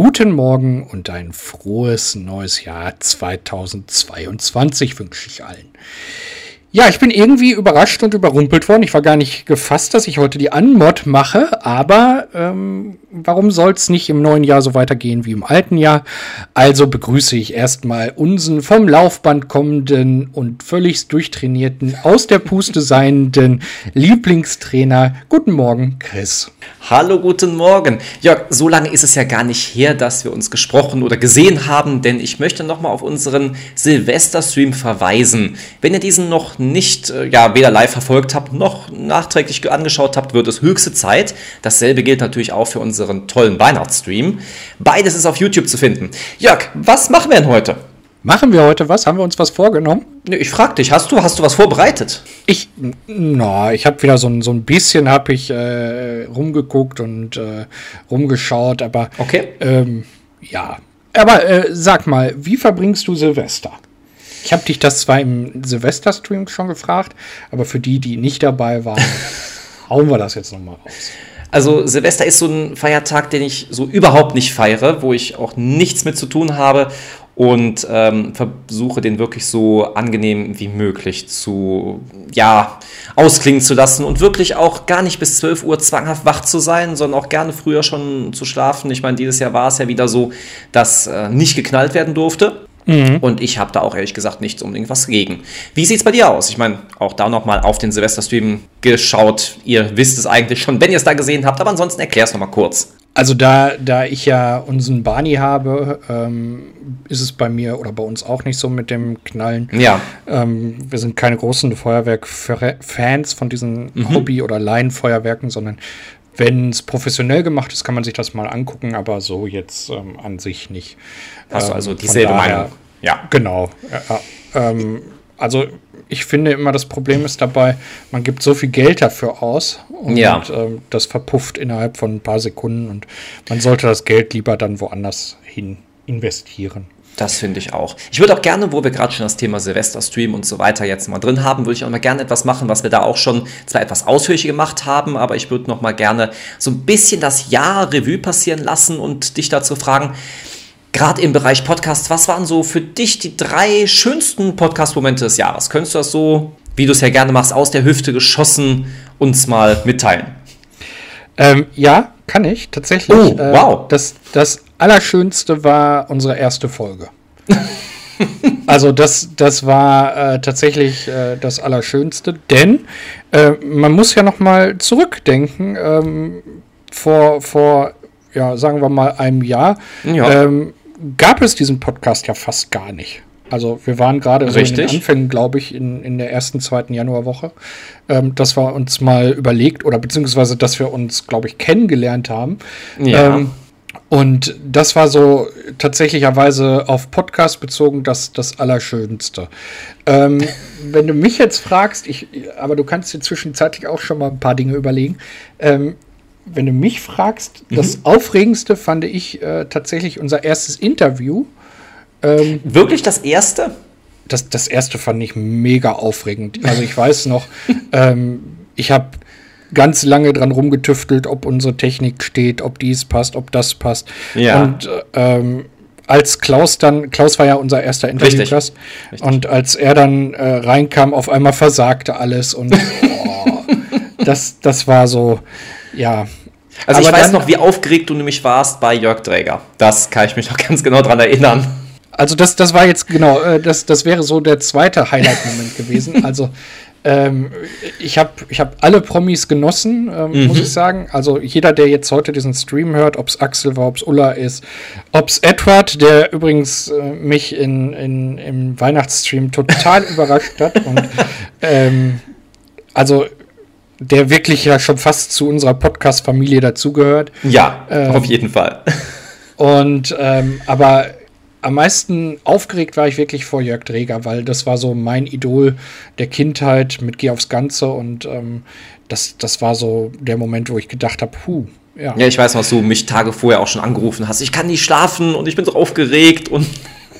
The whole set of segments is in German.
guten Morgen und ein frohes neues Jahr 2022 wünsche ich allen. Ja, ich bin irgendwie überrascht und überrumpelt worden. Ich war gar nicht gefasst, dass ich heute die Anmod mache, aber ähm, warum soll es nicht im neuen Jahr so weitergehen wie im alten Jahr? Also begrüße ich erstmal unseren vom Laufband kommenden und völlig durchtrainierten, aus der Puste seienden Lieblingstrainer. Guten Morgen, Chris. Hallo, guten Morgen. Jörg, so lange ist es ja gar nicht her, dass wir uns gesprochen oder gesehen haben, denn ich möchte nochmal auf unseren Silvester-Stream verweisen. Wenn ihr diesen noch nicht, äh, ja, weder live verfolgt habt, noch nachträglich angeschaut habt, wird es höchste Zeit. Dasselbe gilt natürlich auch für unseren tollen Weihnachtsstream. Beides ist auf YouTube zu finden. Jörg, was machen wir denn heute? Machen wir heute was? Haben wir uns was vorgenommen? Ich frag dich, hast du, hast du was vorbereitet? Ich, na, ich habe wieder so ein, so ein bisschen habe ich äh, rumgeguckt und äh, rumgeschaut, aber okay. Ähm, ja. Aber äh, sag mal, wie verbringst du Silvester? Ich habe dich das zwar im Silvester-Stream schon gefragt, aber für die, die nicht dabei waren, hauen wir das jetzt nochmal raus. Also Silvester ist so ein Feiertag, den ich so überhaupt nicht feiere, wo ich auch nichts mit zu tun habe und ähm, versuche den wirklich so angenehm wie möglich zu, ja, ausklingen zu lassen und wirklich auch gar nicht bis 12 Uhr zwanghaft wach zu sein, sondern auch gerne früher schon zu schlafen. Ich meine, dieses Jahr war es ja wieder so, dass äh, nicht geknallt werden durfte. Mhm. Und ich habe da auch ehrlich gesagt nichts unbedingt was gegen. Wie sieht es bei dir aus? Ich meine, auch da nochmal auf den Silvesterstream geschaut. Ihr wisst es eigentlich schon, wenn ihr es da gesehen habt, aber ansonsten erklär es nochmal kurz. Also da, da ich ja unseren Barney habe, ähm, ist es bei mir oder bei uns auch nicht so mit dem Knallen. Ja. Ähm, wir sind keine großen Feuerwerk-Fans von diesen mhm. Hobby- oder Laienfeuerwerken, sondern wenn es professionell gemacht ist, kann man sich das mal angucken, aber so jetzt ähm, an sich nicht. Hast du also ähm, dieselbe daher, Meinung? Ja. Genau. Ja, ähm, also ich finde immer, das Problem ist dabei, man gibt so viel Geld dafür aus und ja. ähm, das verpufft innerhalb von ein paar Sekunden und man sollte das Geld lieber dann woanders hin investieren. Das finde ich auch. Ich würde auch gerne, wo wir gerade schon das Thema Silvester-Stream und so weiter jetzt mal drin haben, würde ich auch mal gerne etwas machen, was wir da auch schon zwar etwas ausführlich gemacht haben, aber ich würde noch mal gerne so ein bisschen das Jahr Revue passieren lassen und dich dazu fragen, gerade im Bereich Podcasts, was waren so für dich die drei schönsten Podcast-Momente des Jahres? Könntest du das so, wie du es ja gerne machst, aus der Hüfte geschossen uns mal mitteilen? Ähm, ja, kann ich tatsächlich. Oh, äh, wow. Das, das Allerschönste war unsere erste Folge. also das, das war äh, tatsächlich äh, das Allerschönste, denn äh, man muss ja noch mal zurückdenken. Ähm, vor, vor ja, sagen wir mal einem Jahr ja. ähm, gab es diesen Podcast ja fast gar nicht. Also wir waren gerade so in den Anfängen, glaube ich, in, in der ersten, zweiten Januarwoche, ähm, dass wir uns mal überlegt oder beziehungsweise, dass wir uns, glaube ich, kennengelernt haben. Ja. Ähm, und das war so tatsächlicherweise auf Podcast bezogen das, das Allerschönste. Ähm, wenn du mich jetzt fragst, ich, aber du kannst dir zwischenzeitlich auch schon mal ein paar Dinge überlegen. Ähm, wenn du mich fragst, mhm. das Aufregendste fand ich äh, tatsächlich unser erstes Interview. Ähm, Wirklich das erste? Das, das erste fand ich mega aufregend. Also ich weiß noch, ähm, ich habe ganz lange dran rumgetüftelt, ob unsere Technik steht, ob dies passt, ob das passt. Ja. Und ähm, als Klaus dann, Klaus war ja unser erster Interviewgast, und als er dann äh, reinkam, auf einmal versagte alles und oh, das, das war so, ja. Also Aber ich weiß noch, wie aufgeregt du nämlich warst bei Jörg Dräger. Das kann ich mich noch ganz genau dran erinnern. Also das, das war jetzt genau, äh, das, das wäre so der zweite Highlight-Moment gewesen. Also ähm, ich habe ich hab alle Promis genossen, ähm, mhm. muss ich sagen. Also jeder, der jetzt heute diesen Stream hört, ob es Axel war, ob es Ulla ist, ob es Edward, der übrigens äh, mich in, in, im Weihnachtsstream total überrascht hat. Und ähm, also der wirklich ja schon fast zu unserer Podcast-Familie dazugehört. Ja, ähm, auf jeden Fall. Und ähm, aber am meisten aufgeregt war ich wirklich vor Jörg Dreger, weil das war so mein Idol der Kindheit mit Geh aufs Ganze und ähm, das, das war so der Moment, wo ich gedacht habe, puh, ja. Ja, ich weiß, was du mich Tage vorher auch schon angerufen hast. Ich kann nicht schlafen und ich bin so aufgeregt und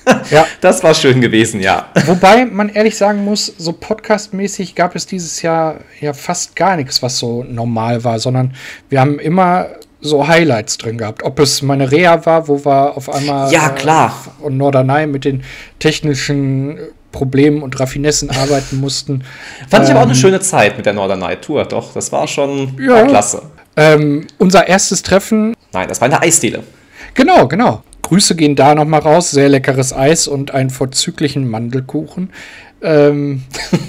ja. Das war schön gewesen, ja. Wobei man ehrlich sagen muss, so podcastmäßig gab es dieses Jahr ja fast gar nichts, was so normal war, sondern wir haben immer so Highlights drin gehabt. Ob es meine Reha war, wo wir auf einmal ja, klar. Äh, und Norderney mit den technischen Problemen und Raffinessen arbeiten mussten. Fand ich aber auch eine ähm, schöne Zeit mit der Norderney Tour, doch. Das war schon ja, klasse. Ähm, unser erstes Treffen. Nein, das war in der Eisdiele. Genau, genau. Grüße gehen da nochmal raus. Sehr leckeres Eis und einen vorzüglichen Mandelkuchen. Ähm,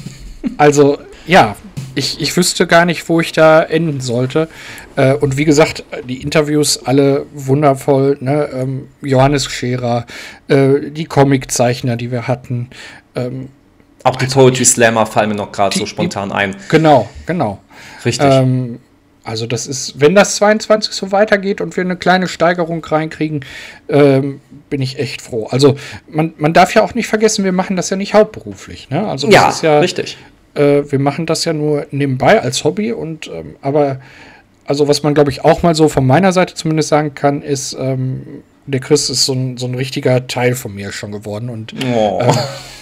also, ja, ich, ich wüsste gar nicht, wo ich da enden sollte. Äh, und wie gesagt, die Interviews alle wundervoll. Ne? Ähm, Johannes Scherer, äh, die Comiczeichner, die wir hatten. Ähm, auch die Poetry Slammer fallen mir noch gerade so spontan die, ein. Genau, genau. Richtig. Ähm, also das ist, wenn das 22 so weitergeht und wir eine kleine Steigerung reinkriegen, ähm, bin ich echt froh. Also man, man darf ja auch nicht vergessen, wir machen das ja nicht hauptberuflich. Ne? Also das ja, ist ja richtig. Äh, wir machen das ja nur nebenbei als Hobby und ähm, aber also was man glaube ich auch mal so von meiner Seite zumindest sagen kann, ist ähm, der Chris ist so ein, so ein richtiger Teil von mir schon geworden und oh. äh,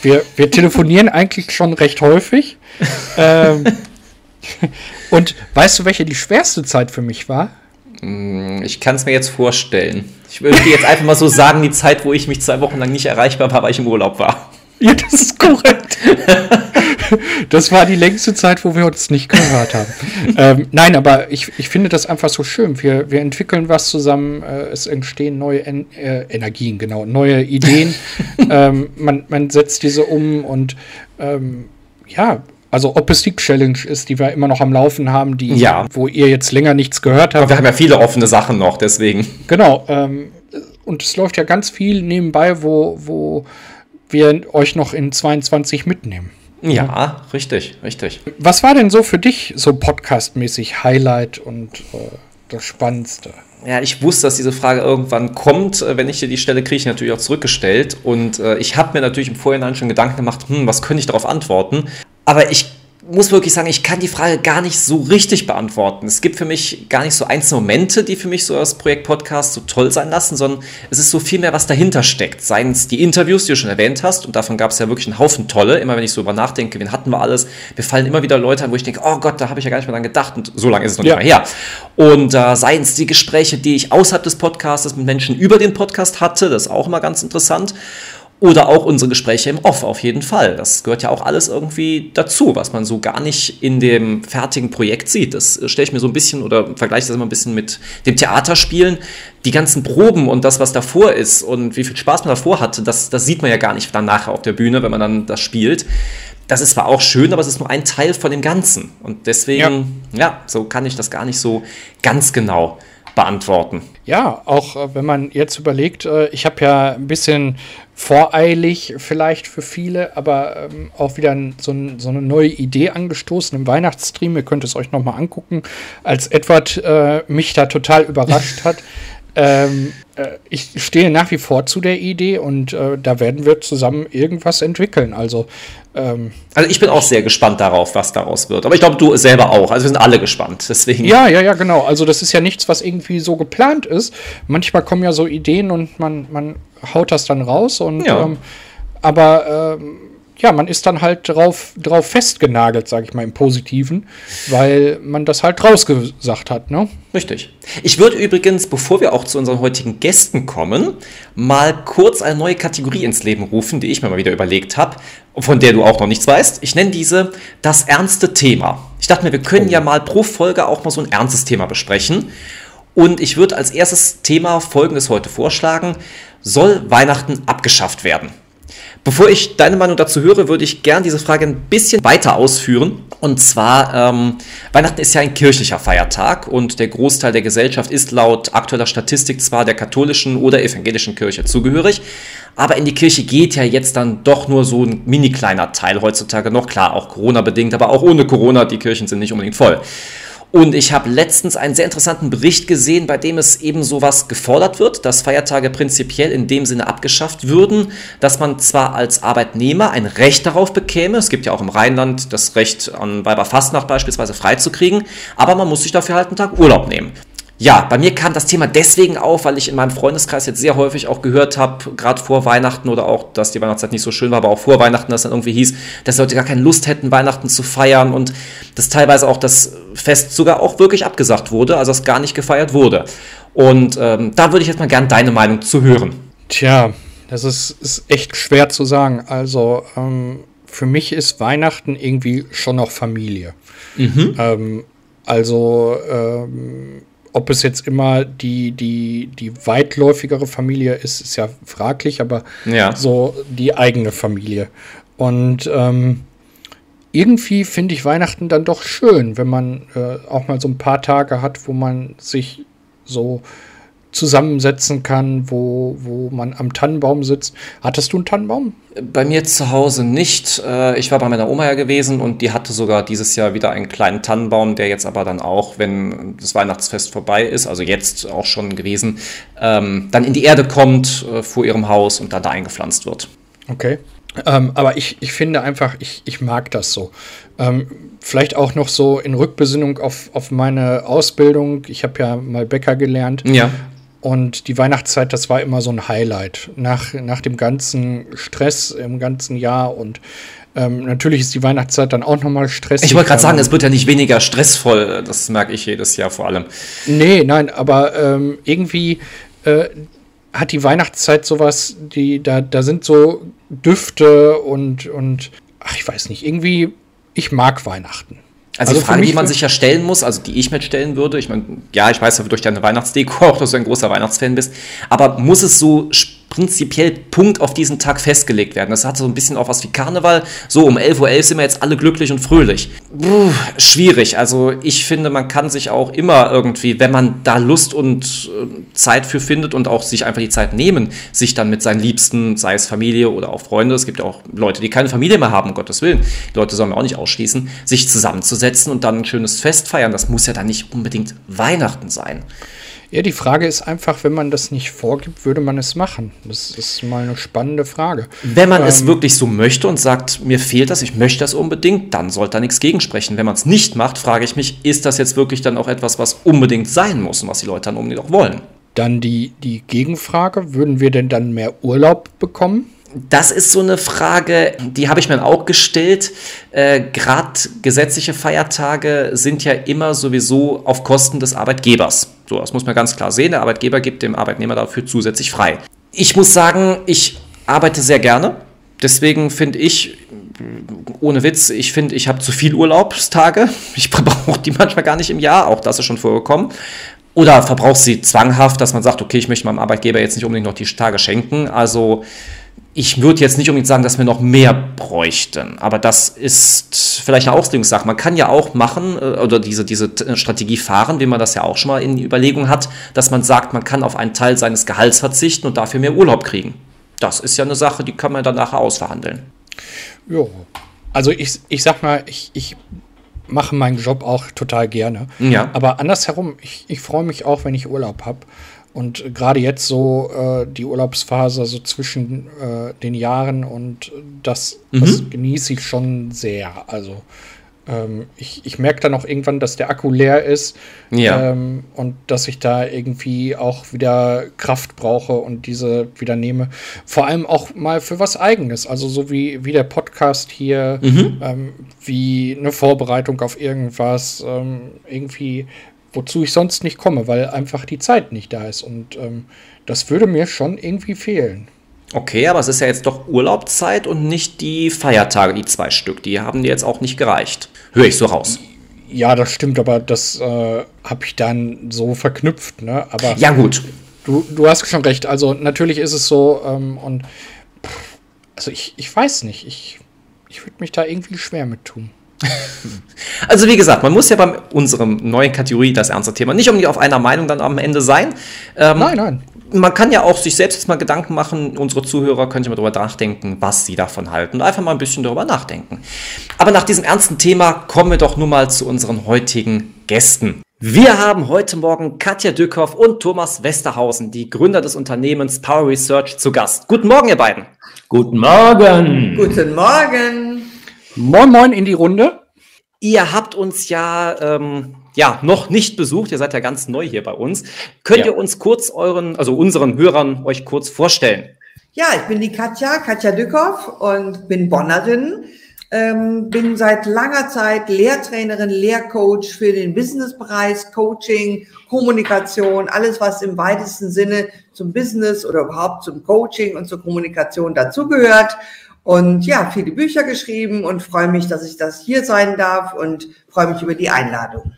wir, wir telefonieren eigentlich schon recht häufig. ähm, und weißt du, welche die schwerste Zeit für mich war? Mm, ich kann es mir jetzt vorstellen. Ich würde jetzt einfach mal so sagen, die Zeit, wo ich mich zwei Wochen lang nicht erreichbar war, weil ich im Urlaub war. Ja, das ist korrekt. das war die längste Zeit, wo wir uns nicht gehört haben. ähm, nein, aber ich, ich finde das einfach so schön. Wir, wir entwickeln was zusammen, äh, es entstehen neue en äh, Energien, genau, neue Ideen. ähm, man, man setzt diese um und ähm, ja, also ob es die Challenge ist, die wir immer noch am Laufen haben, die, ja. wo ihr jetzt länger nichts gehört habt. Aber wir haben ja viele offene Sachen noch, deswegen. Genau. Ähm, und es läuft ja ganz viel nebenbei, wo, wo wir euch noch in 22 mitnehmen. Ja, ja, richtig, richtig. Was war denn so für dich so podcastmäßig Highlight und äh, das Spannendste? Ja, ich wusste, dass diese Frage irgendwann kommt. Äh, wenn ich dir die Stelle kriege, ich natürlich auch zurückgestellt. Und äh, ich habe mir natürlich im Vorhinein schon Gedanken gemacht, hm, was könnte ich darauf antworten? Aber ich muss wirklich sagen, ich kann die Frage gar nicht so richtig beantworten. Es gibt für mich gar nicht so einzelne Momente, die für mich so das Projekt Podcast so toll sein lassen, sondern es ist so viel mehr, was dahinter steckt. Seien es die Interviews, die du schon erwähnt hast, und davon gab es ja wirklich einen Haufen tolle. Immer wenn ich so über nachdenke, wen hatten wir alles, mir fallen immer wieder Leute an, wo ich denke, oh Gott, da habe ich ja gar nicht mehr dran gedacht und so lange ist es noch ja. nicht mehr her. Und äh, seien es die Gespräche, die ich außerhalb des Podcasts mit Menschen über den Podcast hatte, das ist auch immer ganz interessant. Oder auch unsere Gespräche im Off auf jeden Fall. Das gehört ja auch alles irgendwie dazu, was man so gar nicht in dem fertigen Projekt sieht. Das stelle ich mir so ein bisschen oder vergleiche das immer ein bisschen mit dem Theaterspielen. Die ganzen Proben und das, was davor ist und wie viel Spaß man davor hatte, das, das sieht man ja gar nicht dann nachher auf der Bühne, wenn man dann das spielt. Das ist zwar auch schön, aber es ist nur ein Teil von dem Ganzen. Und deswegen, ja, ja so kann ich das gar nicht so ganz genau beantworten. Ja, auch äh, wenn man jetzt überlegt, äh, ich habe ja ein bisschen voreilig vielleicht für viele, aber ähm, auch wieder so, so, eine neue Idee angestoßen im Weihnachtsstream. Ihr könnt es euch nochmal angucken, als Edward äh, mich da total überrascht hat. Ähm, äh, ich stehe nach wie vor zu der Idee und äh, da werden wir zusammen irgendwas entwickeln. Also, ähm, also ich bin auch sehr gespannt darauf, was daraus wird. Aber ich glaube, du selber auch. Also wir sind alle gespannt. Deswegen. Ja, ja, ja, genau. Also das ist ja nichts, was irgendwie so geplant ist. Manchmal kommen ja so Ideen und man, man haut das dann raus und ja. ähm, aber ähm, ja, man ist dann halt drauf, drauf festgenagelt, sage ich mal im Positiven, weil man das halt rausgesagt hat, ne? Richtig. Ich würde übrigens, bevor wir auch zu unseren heutigen Gästen kommen, mal kurz eine neue Kategorie ins Leben rufen, die ich mir mal wieder überlegt habe, von der du auch noch nichts weißt. Ich nenne diese das ernste Thema. Ich dachte mir, wir können oh. ja mal pro Folge auch mal so ein ernstes Thema besprechen. Und ich würde als erstes Thema Folgendes heute vorschlagen. Soll Weihnachten abgeschafft werden? Bevor ich deine Meinung dazu höre, würde ich gern diese Frage ein bisschen weiter ausführen. Und zwar, ähm, Weihnachten ist ja ein kirchlicher Feiertag und der Großteil der Gesellschaft ist laut aktueller Statistik zwar der katholischen oder evangelischen Kirche zugehörig, aber in die Kirche geht ja jetzt dann doch nur so ein mini kleiner Teil heutzutage noch. Klar, auch Corona bedingt, aber auch ohne Corona, die Kirchen sind nicht unbedingt voll. Und ich habe letztens einen sehr interessanten Bericht gesehen, bei dem es eben sowas gefordert wird, dass Feiertage prinzipiell in dem Sinne abgeschafft würden, dass man zwar als Arbeitnehmer ein Recht darauf bekäme, es gibt ja auch im Rheinland das Recht an Weiberfastnacht beispielsweise freizukriegen, aber man muss sich dafür halt einen Tag Urlaub nehmen. Ja, bei mir kam das Thema deswegen auf, weil ich in meinem Freundeskreis jetzt sehr häufig auch gehört habe, gerade vor Weihnachten oder auch, dass die Weihnachtszeit nicht so schön war, aber auch vor Weihnachten, dass dann irgendwie hieß, dass Leute gar keine Lust hätten, Weihnachten zu feiern und dass teilweise auch das Fest sogar auch wirklich abgesagt wurde, also es gar nicht gefeiert wurde. Und ähm, da würde ich jetzt mal gern deine Meinung zu hören. Tja, das ist, ist echt schwer zu sagen. Also ähm, für mich ist Weihnachten irgendwie schon noch Familie. Mhm. Ähm, also ähm, ob es jetzt immer die, die, die weitläufigere Familie ist, ist ja fraglich, aber ja. so die eigene Familie. Und ähm, irgendwie finde ich Weihnachten dann doch schön, wenn man äh, auch mal so ein paar Tage hat, wo man sich so zusammensetzen kann, wo, wo man am Tannenbaum sitzt. Hattest du einen Tannenbaum? Bei mir zu Hause nicht. Äh, ich war bei meiner Oma ja gewesen und die hatte sogar dieses Jahr wieder einen kleinen Tannenbaum, der jetzt aber dann auch, wenn das Weihnachtsfest vorbei ist, also jetzt auch schon gewesen, ähm, dann in die Erde kommt äh, vor ihrem Haus und dann da eingepflanzt wird. Okay. Ähm, aber ich, ich finde einfach, ich, ich mag das so. Ähm, vielleicht auch noch so in Rückbesinnung auf, auf meine Ausbildung. Ich habe ja mal Bäcker gelernt. Ja. Und die Weihnachtszeit, das war immer so ein Highlight. Nach, nach dem ganzen Stress im ganzen Jahr und ähm, natürlich ist die Weihnachtszeit dann auch nochmal stressig. Ich wollte gerade sagen, es wird ja nicht weniger stressvoll. Das merke ich jedes Jahr vor allem. Nee, nein, aber ähm, irgendwie äh, hat die Weihnachtszeit sowas, die, da, da sind so Düfte und, und, ach, ich weiß nicht, irgendwie, ich mag Weihnachten. Also, also die Frage, die man sich ja stellen muss, also die ich mir stellen würde, ich meine, ja, ich weiß ja durch deine Weihnachtsdeko auch, dass du ein großer Weihnachtsfan bist, aber muss es so prinzipiell Punkt auf diesen Tag festgelegt werden. Das hat so ein bisschen auch was wie Karneval. So, um 11.11 Uhr sind wir jetzt alle glücklich und fröhlich. Puh, schwierig. Also ich finde, man kann sich auch immer irgendwie, wenn man da Lust und äh, Zeit für findet und auch sich einfach die Zeit nehmen, sich dann mit seinen Liebsten, sei es Familie oder auch Freunde, es gibt ja auch Leute, die keine Familie mehr haben, um Gottes Willen. Die Leute sollen wir auch nicht ausschließen, sich zusammenzusetzen und dann ein schönes Fest feiern. Das muss ja dann nicht unbedingt Weihnachten sein. Ja, die Frage ist einfach, wenn man das nicht vorgibt, würde man es machen? Das ist mal eine spannende Frage. Wenn man ähm, es wirklich so möchte und sagt, mir fehlt das, ich möchte das unbedingt, dann sollte da nichts gegensprechen. Wenn man es nicht macht, frage ich mich, ist das jetzt wirklich dann auch etwas, was unbedingt sein muss und was die Leute dann unbedingt auch wollen? Dann die, die Gegenfrage, würden wir denn dann mehr Urlaub bekommen? Das ist so eine Frage, die habe ich mir auch gestellt. Äh, Gerade gesetzliche Feiertage sind ja immer sowieso auf Kosten des Arbeitgebers. So, das muss man ganz klar sehen. Der Arbeitgeber gibt dem Arbeitnehmer dafür zusätzlich frei. Ich muss sagen, ich arbeite sehr gerne. Deswegen finde ich, ohne Witz, ich finde, ich habe zu viel Urlaubstage. Ich brauche die manchmal gar nicht im Jahr. Auch das ist schon vorgekommen. Oder verbrauche sie zwanghaft, dass man sagt, okay, ich möchte meinem Arbeitgeber jetzt nicht unbedingt noch die Tage schenken. Also ich würde jetzt nicht unbedingt sagen, dass wir noch mehr bräuchten, aber das ist vielleicht eine Auslegungssache. Man kann ja auch machen äh, oder diese, diese Strategie fahren, wie man das ja auch schon mal in Überlegung hat, dass man sagt, man kann auf einen Teil seines Gehalts verzichten und dafür mehr Urlaub kriegen. Das ist ja eine Sache, die kann man dann nachher ausverhandeln. Ja, also ich, ich sag mal, ich, ich mache meinen Job auch total gerne. Ja. Aber andersherum, ich, ich freue mich auch, wenn ich Urlaub habe. Und gerade jetzt so äh, die Urlaubsphase so zwischen äh, den Jahren und das, mhm. das, genieße ich schon sehr. Also ähm, ich, ich merke dann auch irgendwann, dass der Akku leer ist ja. ähm, und dass ich da irgendwie auch wieder Kraft brauche und diese wieder nehme. Vor allem auch mal für was Eigenes. Also so wie, wie der Podcast hier, mhm. ähm, wie eine Vorbereitung auf irgendwas, ähm, irgendwie wozu ich sonst nicht komme, weil einfach die Zeit nicht da ist. Und ähm, das würde mir schon irgendwie fehlen. Okay, aber es ist ja jetzt doch Urlaubszeit und nicht die Feiertage, die zwei Stück. Die haben dir jetzt auch nicht gereicht. Höre ich so raus. Ja, das stimmt, aber das äh, habe ich dann so verknüpft. Ne? Aber ja, gut. Du, du hast schon recht. Also, natürlich ist es so. Ähm, und also, ich, ich weiß nicht. Ich, ich würde mich da irgendwie schwer mit tun. Also wie gesagt, man muss ja bei unserem neuen Kategorie das ernste Thema nicht unbedingt auf einer Meinung dann am Ende sein. Ähm, nein, nein. Man kann ja auch sich selbst jetzt mal Gedanken machen, unsere Zuhörer können sich mal darüber nachdenken, was sie davon halten und einfach mal ein bisschen darüber nachdenken. Aber nach diesem ernsten Thema kommen wir doch nun mal zu unseren heutigen Gästen. Wir haben heute Morgen Katja Dückhoff und Thomas Westerhausen, die Gründer des Unternehmens Power Research, zu Gast. Guten Morgen, ihr beiden. Guten Morgen. Guten Morgen. Moin Moin in die Runde. Ihr habt uns ja ähm, ja noch nicht besucht. Ihr seid ja ganz neu hier bei uns. Könnt ja. ihr uns kurz euren, also unseren Hörern euch kurz vorstellen? Ja, ich bin die Katja, Katja Dückhoff und bin Bonnerin. Ähm, bin seit langer Zeit Lehrtrainerin, Lehrcoach für den Businessbereich, Coaching, Kommunikation, alles, was im weitesten Sinne zum Business oder überhaupt zum Coaching und zur Kommunikation dazugehört. Und ja, viele Bücher geschrieben und freue mich, dass ich das hier sein darf und freue mich über die Einladung.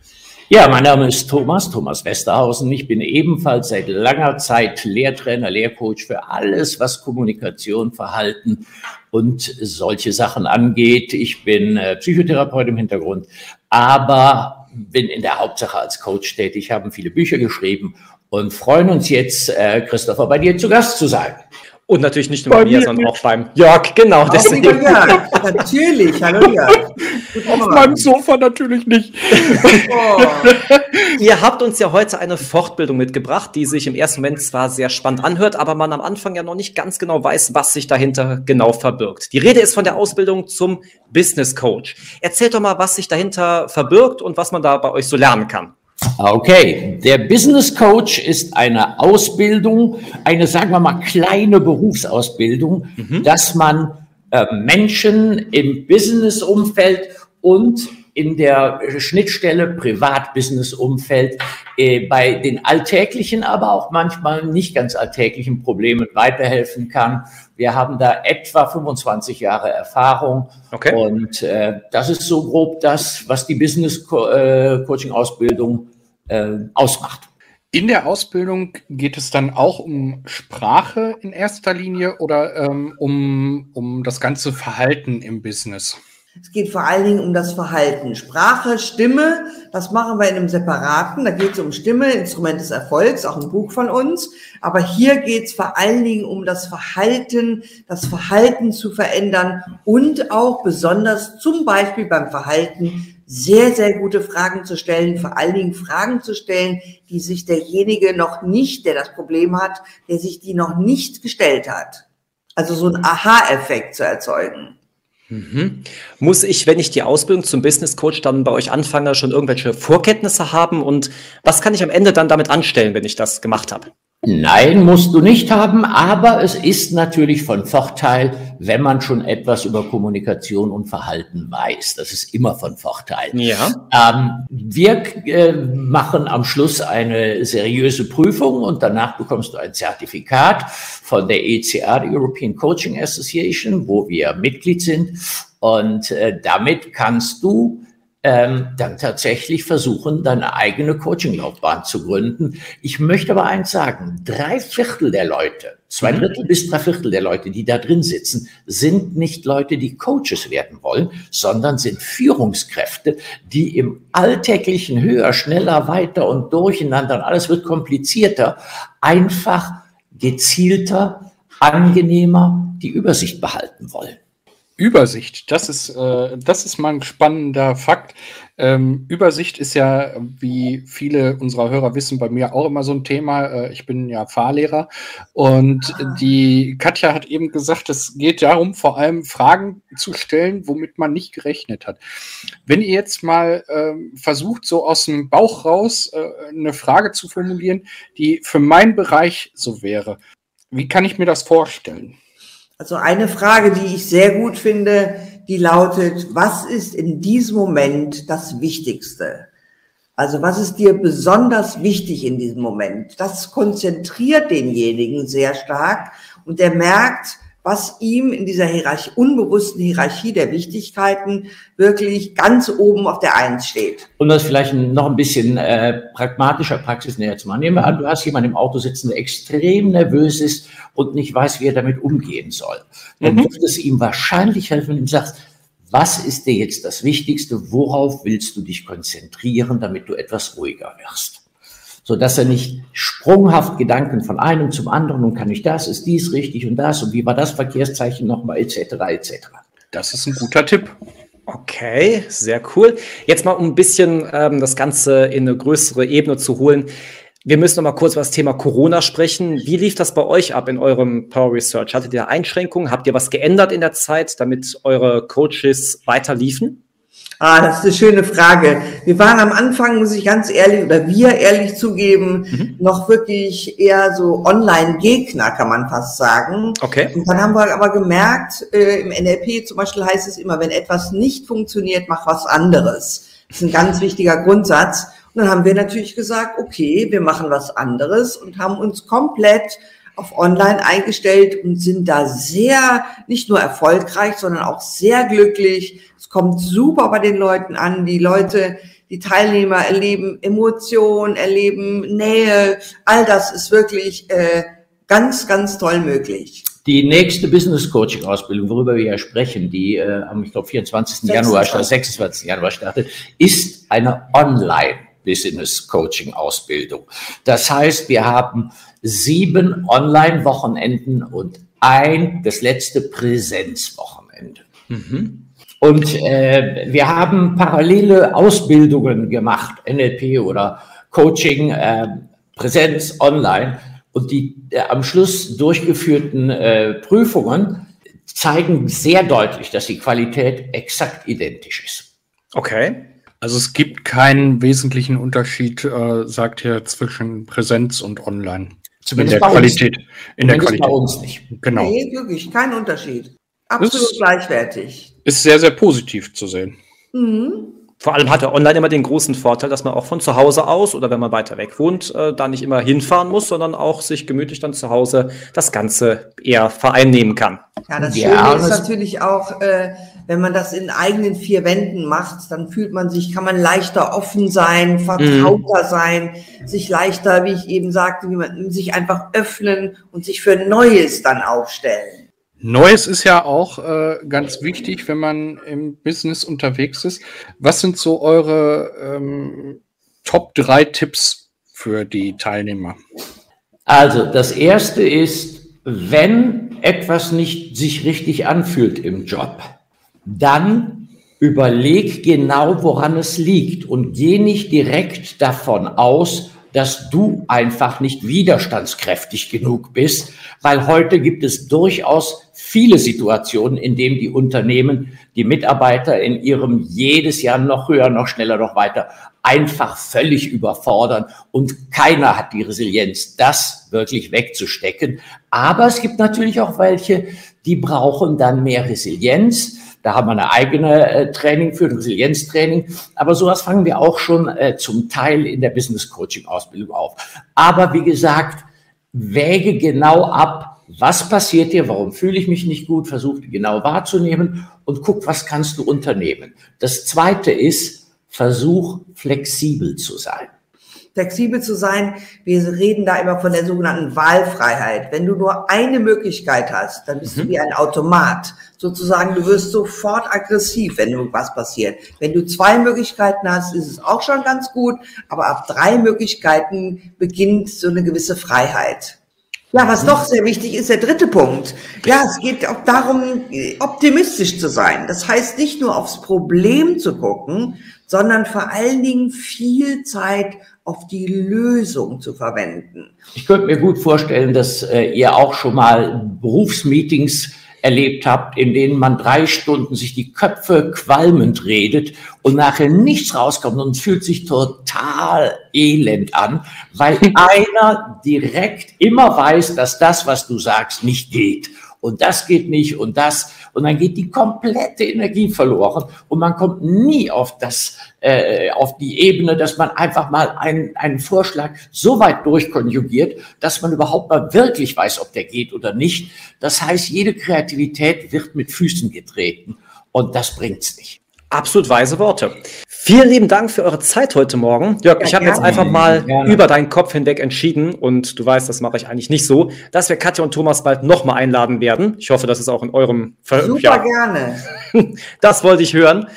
Ja, mein Name ist Thomas, Thomas Westerhausen. Ich bin ebenfalls seit langer Zeit Lehrtrainer, Lehrcoach für alles, was Kommunikation, Verhalten und solche Sachen angeht. Ich bin äh, Psychotherapeut im Hintergrund, aber bin in der Hauptsache als Coach tätig, haben viele Bücher geschrieben und freuen uns jetzt, äh, Christopher, bei dir zu Gast zu sein. Und natürlich nicht nur bei, bei mir, sondern auch beim Jörg, genau. Auch deswegen. Jörg, natürlich, hallo Jörg. Auf meinem Sofa natürlich nicht. Oh. Ihr habt uns ja heute eine Fortbildung mitgebracht, die sich im ersten Moment zwar sehr spannend anhört, aber man am Anfang ja noch nicht ganz genau weiß, was sich dahinter genau verbirgt. Die Rede ist von der Ausbildung zum Business Coach. Erzählt doch mal, was sich dahinter verbirgt und was man da bei euch so lernen kann. Okay, der Business Coach ist eine Ausbildung, eine, sagen wir mal, kleine Berufsausbildung, mhm. dass man äh, Menschen im Business-Umfeld und in der Schnittstelle Privat-Business-Umfeld äh, bei den alltäglichen, aber auch manchmal nicht ganz alltäglichen Problemen weiterhelfen kann. Wir haben da etwa 25 Jahre Erfahrung okay. und äh, das ist so grob das, was die Business-Coaching-Ausbildung äh, ausmacht. In der Ausbildung geht es dann auch um Sprache in erster Linie oder ähm, um, um das ganze Verhalten im Business? Es geht vor allen Dingen um das Verhalten. Sprache, Stimme, das machen wir in einem separaten. Da geht es um Stimme, Instrument des Erfolgs, auch ein Buch von uns. Aber hier geht es vor allen Dingen um das Verhalten, das Verhalten zu verändern und auch besonders zum Beispiel beim Verhalten sehr, sehr gute Fragen zu stellen, vor allen Dingen Fragen zu stellen, die sich derjenige noch nicht, der das Problem hat, der sich die noch nicht gestellt hat. Also so ein Aha-Effekt zu erzeugen. Mhm. Muss ich, wenn ich die Ausbildung zum Business Coach dann bei euch anfange, schon irgendwelche Vorkenntnisse haben? Und was kann ich am Ende dann damit anstellen, wenn ich das gemacht habe? Nein, musst du nicht haben, aber es ist natürlich von Vorteil, wenn man schon etwas über Kommunikation und Verhalten weiß. Das ist immer von Vorteil. Ja. Ähm, wir äh, machen am Schluss eine seriöse Prüfung und danach bekommst du ein Zertifikat von der ECA, der European Coaching Association, wo wir Mitglied sind. Und äh, damit kannst du ähm, dann tatsächlich versuchen, deine eigene Coaching-Laufbahn zu gründen. Ich möchte aber eins sagen, drei Viertel der Leute, zwei mhm. Drittel bis drei Viertel der Leute, die da drin sitzen, sind nicht Leute, die Coaches werden wollen, sondern sind Führungskräfte, die im alltäglichen höher, schneller, weiter und durcheinander und alles wird komplizierter, einfach gezielter, angenehmer die Übersicht behalten wollen. Übersicht, das ist, äh, das ist mal ein spannender Fakt. Ähm, Übersicht ist ja, wie viele unserer Hörer wissen, bei mir auch immer so ein Thema. Äh, ich bin ja Fahrlehrer und die Katja hat eben gesagt, es geht darum, vor allem Fragen zu stellen, womit man nicht gerechnet hat. Wenn ihr jetzt mal äh, versucht, so aus dem Bauch raus äh, eine Frage zu formulieren, die für meinen Bereich so wäre, wie kann ich mir das vorstellen? Also eine Frage, die ich sehr gut finde, die lautet, was ist in diesem Moment das Wichtigste? Also was ist dir besonders wichtig in diesem Moment? Das konzentriert denjenigen sehr stark und der merkt, was ihm in dieser Hierarchie, unbewussten Hierarchie der Wichtigkeiten wirklich ganz oben auf der Eins steht. Um das vielleicht noch ein bisschen äh, pragmatischer, praxisnäher zu machen. Nehmen wir an, du hast jemanden im Auto sitzen, der extrem nervös ist und nicht weiß, wie er damit umgehen soll. Dann mhm. wird es ihm wahrscheinlich helfen, wenn du ihm sagst, was ist dir jetzt das Wichtigste? Worauf willst du dich konzentrieren, damit du etwas ruhiger wirst? So dass er nicht sprunghaft Gedanken von einem zum anderen und kann ich das, ist dies richtig und das und wie war das Verkehrszeichen nochmal etc. etc. Das ist ein guter Tipp. Okay, sehr cool. Jetzt mal um ein bisschen ähm, das Ganze in eine größere Ebene zu holen. Wir müssen noch mal kurz über das Thema Corona sprechen. Wie lief das bei euch ab in eurem Power Research? Hattet ihr Einschränkungen? Habt ihr was geändert in der Zeit, damit eure Coaches weiter liefen? Ah, das ist eine schöne Frage. Wir waren am Anfang, muss ich ganz ehrlich, oder wir ehrlich zugeben, mhm. noch wirklich eher so Online-Gegner, kann man fast sagen. Okay. Und dann haben wir aber gemerkt, äh, im NLP zum Beispiel heißt es immer, wenn etwas nicht funktioniert, mach was anderes. Das ist ein ganz wichtiger Grundsatz. Und dann haben wir natürlich gesagt, okay, wir machen was anderes und haben uns komplett auf Online eingestellt und sind da sehr, nicht nur erfolgreich, sondern auch sehr glücklich. Es kommt super bei den Leuten an. Die Leute, die Teilnehmer erleben Emotionen, erleben Nähe. All das ist wirklich äh, ganz, ganz toll möglich. Die nächste Business Coaching Ausbildung, worüber wir ja sprechen, die äh, am, ich glaube, 24. 26. Januar, 26. Januar startet, ist eine Online Business Coaching Ausbildung. Das heißt, wir haben sieben Online-Wochenenden und ein, das letzte Präsenzwochenende. Mhm. Und äh, wir haben parallele Ausbildungen gemacht, NLP oder Coaching, äh, Präsenz, Online. Und die äh, am Schluss durchgeführten äh, Prüfungen zeigen sehr deutlich, dass die Qualität exakt identisch ist. Okay. Also es gibt keinen wesentlichen Unterschied, äh, sagt ihr, zwischen Präsenz und Online. Zumindest in der Qualität. In der Qualität. bei uns nicht. Genau. Nee, wirklich, kein Unterschied. Absolut ist, gleichwertig. Ist sehr, sehr positiv zu sehen. Mhm. Vor allem hat er online immer den großen Vorteil, dass man auch von zu Hause aus oder wenn man weiter weg wohnt, äh, da nicht immer hinfahren muss, sondern auch sich gemütlich dann zu Hause das Ganze eher vereinnehmen kann. Ja, das Schöne ja, ist natürlich auch, äh, wenn man das in eigenen vier Wänden macht, dann fühlt man sich, kann man leichter offen sein, vertrauter mhm. sein, sich leichter, wie ich eben sagte, wie man sich einfach öffnen und sich für Neues dann aufstellen. Neues ist ja auch äh, ganz wichtig, wenn man im Business unterwegs ist. Was sind so eure ähm, Top 3 Tipps für die Teilnehmer? Also, das erste ist, wenn etwas nicht sich richtig anfühlt im Job, dann überleg genau, woran es liegt und geh nicht direkt davon aus, dass du einfach nicht widerstandskräftig genug bist, weil heute gibt es durchaus viele Situationen, in denen die Unternehmen die Mitarbeiter in ihrem jedes Jahr noch höher, noch schneller, noch weiter einfach völlig überfordern und keiner hat die Resilienz, das wirklich wegzustecken. Aber es gibt natürlich auch welche, die brauchen dann mehr Resilienz. Da haben wir eine eigene äh, Training für Resilienztraining. Aber sowas fangen wir auch schon äh, zum Teil in der Business Coaching Ausbildung auf. Aber wie gesagt, wäge genau ab, was passiert dir, warum fühle ich mich nicht gut, versuch die genau wahrzunehmen und guck, was kannst du unternehmen. Das zweite ist, versuch flexibel zu sein flexibel zu sein. Wir reden da immer von der sogenannten Wahlfreiheit. Wenn du nur eine Möglichkeit hast, dann bist mhm. du wie ein Automat. Sozusagen, du wirst sofort aggressiv, wenn irgendwas passiert. Wenn du zwei Möglichkeiten hast, ist es auch schon ganz gut. Aber ab drei Möglichkeiten beginnt so eine gewisse Freiheit. Ja, was doch sehr wichtig ist, der dritte Punkt. Ja, es geht auch darum, optimistisch zu sein. Das heißt, nicht nur aufs Problem zu gucken, sondern vor allen Dingen viel Zeit auf die Lösung zu verwenden. Ich könnte mir gut vorstellen, dass äh, ihr auch schon mal Berufsmeetings erlebt habt, in denen man drei Stunden sich die Köpfe qualmend redet und nachher nichts rauskommt und es fühlt sich total elend an, weil einer direkt immer weiß, dass das, was du sagst, nicht geht. Und das geht nicht und das. Und dann geht die komplette Energie verloren und man kommt nie auf das, äh, auf die Ebene, dass man einfach mal einen, einen Vorschlag so weit durchkonjugiert, dass man überhaupt mal wirklich weiß, ob der geht oder nicht. Das heißt, jede Kreativität wird mit Füßen getreten und das bringt's nicht. Absolut weise Worte. Vielen lieben Dank für eure Zeit heute Morgen. Jörg, ja, ich habe jetzt einfach mal gerne. über deinen Kopf hinweg entschieden und du weißt, das mache ich eigentlich nicht so, dass wir Katja und Thomas bald nochmal einladen werden. Ich hoffe, das ist auch in eurem Ver Super ja. gerne. das wollte ich hören.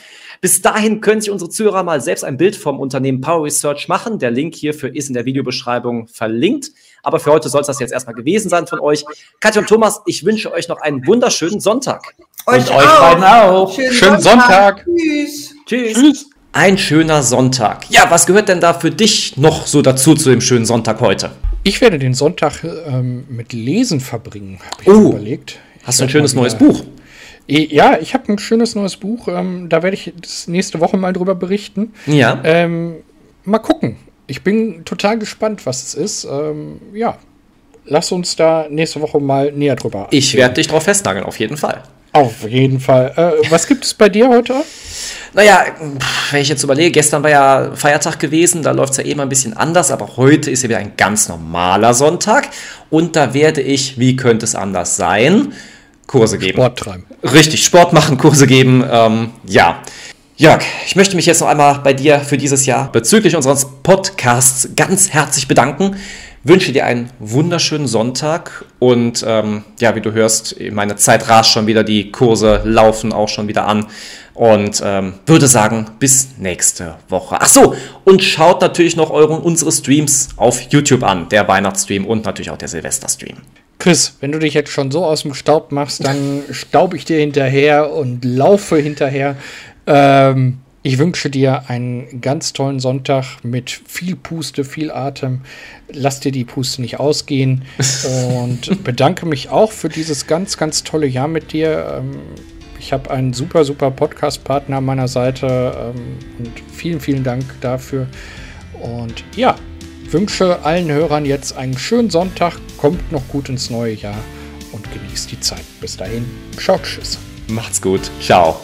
Bis dahin können sich unsere Zuhörer mal selbst ein Bild vom Unternehmen Power Research machen. Der Link hierfür ist in der Videobeschreibung verlinkt. Aber für heute soll es das jetzt erstmal gewesen sein von euch. Katja und Thomas, ich wünsche euch noch einen wunderschönen Sonntag. Euch und euch beiden auch. Schönen, Schönen Sonntag. Sonntag. Tschüss. Tschüss. Tschüss. Ein schöner Sonntag. Ja, was gehört denn da für dich noch so dazu zu dem schönen Sonntag heute? Ich werde den Sonntag ähm, mit Lesen verbringen, habe ich oh, überlegt. Ich hast du ein schönes neues Buch? Ja, ich habe ein schönes neues Buch. Ähm, da werde ich das nächste Woche mal drüber berichten. Ja. Ähm, mal gucken. Ich bin total gespannt, was es ist. Ähm, ja, lass uns da nächste Woche mal näher drüber. Ich werde dich drauf festnageln, auf jeden Fall. Auf jeden Fall. Äh, was gibt es bei dir heute? Naja, wenn ich jetzt überlege, gestern war ja Feiertag gewesen, da läuft es ja eh mal ein bisschen anders, aber heute ist ja wieder ein ganz normaler Sonntag und da werde ich, wie könnte es anders sein, Kurse geben. Sport treiben. Richtig, Sport machen, Kurse geben, ähm, ja. Jörg, ich möchte mich jetzt noch einmal bei dir für dieses Jahr bezüglich unseres Podcasts ganz herzlich bedanken wünsche dir einen wunderschönen Sonntag und ähm, ja, wie du hörst, meine Zeit rast schon wieder, die Kurse laufen auch schon wieder an und ähm, würde sagen, bis nächste Woche. Ach so, und schaut natürlich noch euren, unsere Streams auf YouTube an, der Weihnachtsstream und natürlich auch der Silvesterstream. Chris, wenn du dich jetzt schon so aus dem Staub machst, dann staub ich dir hinterher und laufe hinterher. Ähm, ich wünsche dir einen ganz tollen Sonntag mit viel Puste, viel Atem. Lass dir die Puste nicht ausgehen und bedanke mich auch für dieses ganz, ganz tolle Jahr mit dir. Ähm, ich habe einen super, super Podcast-Partner an meiner Seite ähm, und vielen, vielen Dank dafür. Und ja, wünsche allen Hörern jetzt einen schönen Sonntag, kommt noch gut ins neue Jahr und genießt die Zeit. Bis dahin, ciao, tschüss. Macht's gut, ciao.